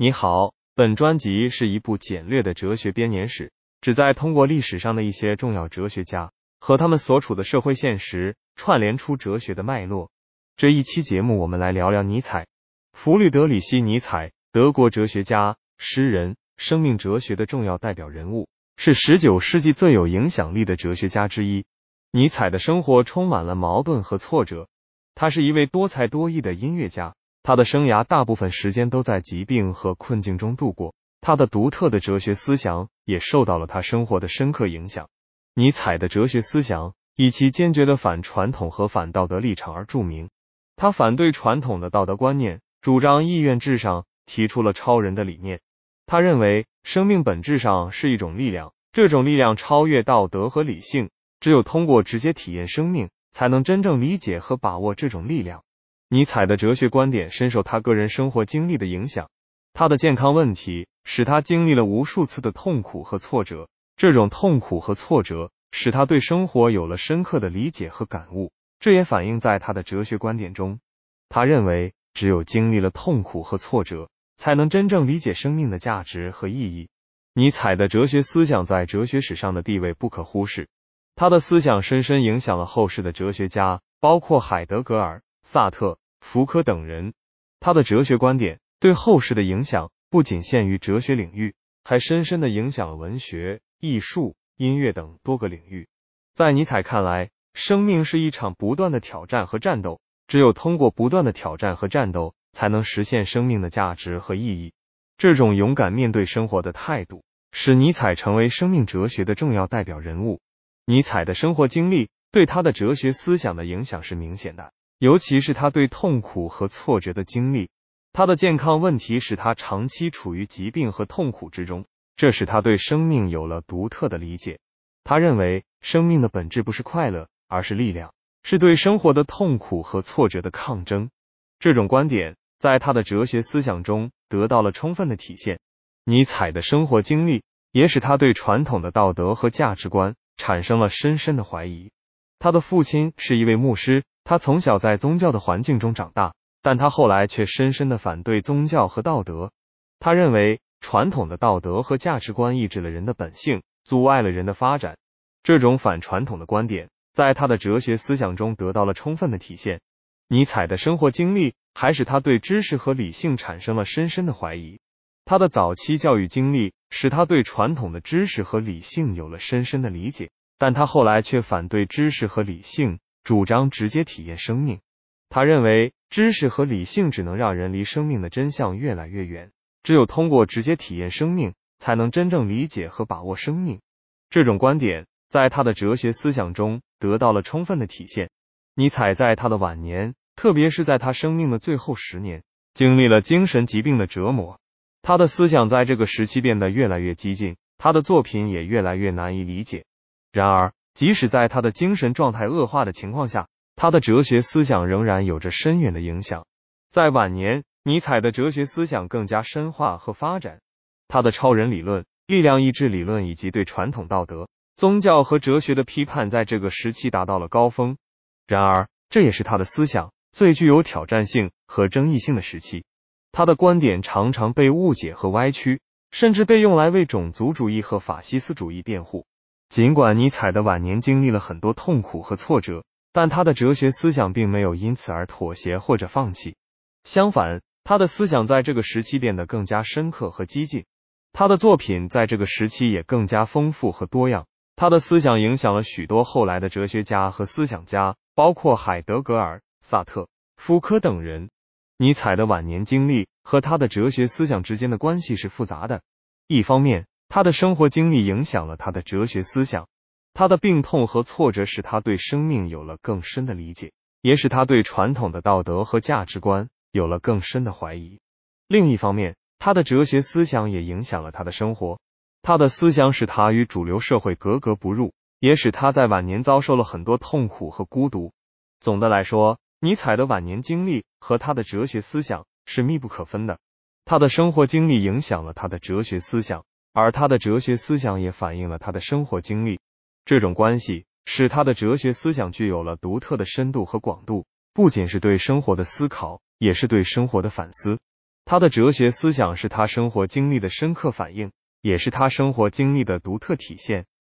你好，本专辑是一部简略的哲学编年史，旨在通过历史上的一些重要哲学家和他们所处的社会现实，串联出哲学的脉络。这一期节目，我们来聊聊尼采。弗里德里希·尼采，德国哲学家、诗人，生命哲学的重要代表人物，是十九世纪最有影响力的哲学家之一。尼采的生活充满了矛盾和挫折，他是一位多才多艺的音乐家。他的生涯大部分时间都在疾病和困境中度过，他的独特的哲学思想也受到了他生活的深刻影响。尼采的哲学思想以其坚决的反传统和反道德立场而著名。他反对传统的道德观念，主张意愿至上，提出了超人的理念。他认为生命本质上是一种力量，这种力量超越道德和理性，只有通过直接体验生命，才能真正理解和把握这种力量。尼采的哲学观点深受他个人生活经历的影响，他的健康问题使他经历了无数次的痛苦和挫折，这种痛苦和挫折使他对生活有了深刻的理解和感悟，这也反映在他的哲学观点中。他认为，只有经历了痛苦和挫折，才能真正理解生命的价值和意义。尼采的哲学思想在哲学史上的地位不可忽视，他的思想深深影响了后世的哲学家，包括海德格尔。萨特、福柯等人，他的哲学观点对后世的影响不仅限于哲学领域，还深深的影响了文学、艺术、音乐等多个领域。在尼采看来，生命是一场不断的挑战和战斗，只有通过不断的挑战和战斗，才能实现生命的价值和意义。这种勇敢面对生活的态度，使尼采成为生命哲学的重要代表人物。尼采的生活经历对他的哲学思想的影响是明显的。尤其是他对痛苦和挫折的经历，他的健康问题使他长期处于疾病和痛苦之中，这使他对生命有了独特的理解。他认为生命的本质不是快乐，而是力量，是对生活的痛苦和挫折的抗争。这种观点在他的哲学思想中得到了充分的体现。尼采的生活经历也使他对传统的道德和价值观产生了深深的怀疑。他的父亲是一位牧师。他从小在宗教的环境中长大，但他后来却深深的反对宗教和道德。他认为传统的道德和价值观抑制了人的本性，阻碍了人的发展。这种反传统的观点在他的哲学思想中得到了充分的体现。尼采的生活经历还使他对知识和理性产生了深深的怀疑。他的早期教育经历使他对传统的知识和理性有了深深的理解，但他后来却反对知识和理性。主张直接体验生命，他认为知识和理性只能让人离生命的真相越来越远，只有通过直接体验生命，才能真正理解和把握生命。这种观点在他的哲学思想中得到了充分的体现。尼采在他的晚年，特别是在他生命的最后十年，经历了精神疾病的折磨，他的思想在这个时期变得越来越激进，他的作品也越来越难以理解。然而，即使在他的精神状态恶化的情况下，他的哲学思想仍然有着深远的影响。在晚年，尼采的哲学思想更加深化和发展，他的超人理论、力量意志理论以及对传统道德、宗教和哲学的批判，在这个时期达到了高峰。然而，这也是他的思想最具有挑战性和争议性的时期。他的观点常常被误解和歪曲，甚至被用来为种族主义和法西斯主义辩护。尽管尼采的晚年经历了很多痛苦和挫折，但他的哲学思想并没有因此而妥协或者放弃。相反，他的思想在这个时期变得更加深刻和激进。他的作品在这个时期也更加丰富和多样。他的思想影响了许多后来的哲学家和思想家，包括海德格尔、萨特、福柯等人。尼采的晚年经历和他的哲学思想之间的关系是复杂的。一方面，他的生活经历影响了他的哲学思想，他的病痛和挫折使他对生命有了更深的理解，也使他对传统的道德和价值观有了更深的怀疑。另一方面，他的哲学思想也影响了他的生活，他的思想使他与主流社会格格不入，也使他在晚年遭受了很多痛苦和孤独。总的来说，尼采的晚年经历和他的哲学思想是密不可分的，他的生活经历影响了他的哲学思想。而他的哲学思想也反映了他的生活经历，这种关系使他的哲学思想具有了独特的深度和广度，不仅是对生活的思考，也是对生活的反思。他的哲学思想是他生活经历的深刻反应，也是他生活经历的独特体现。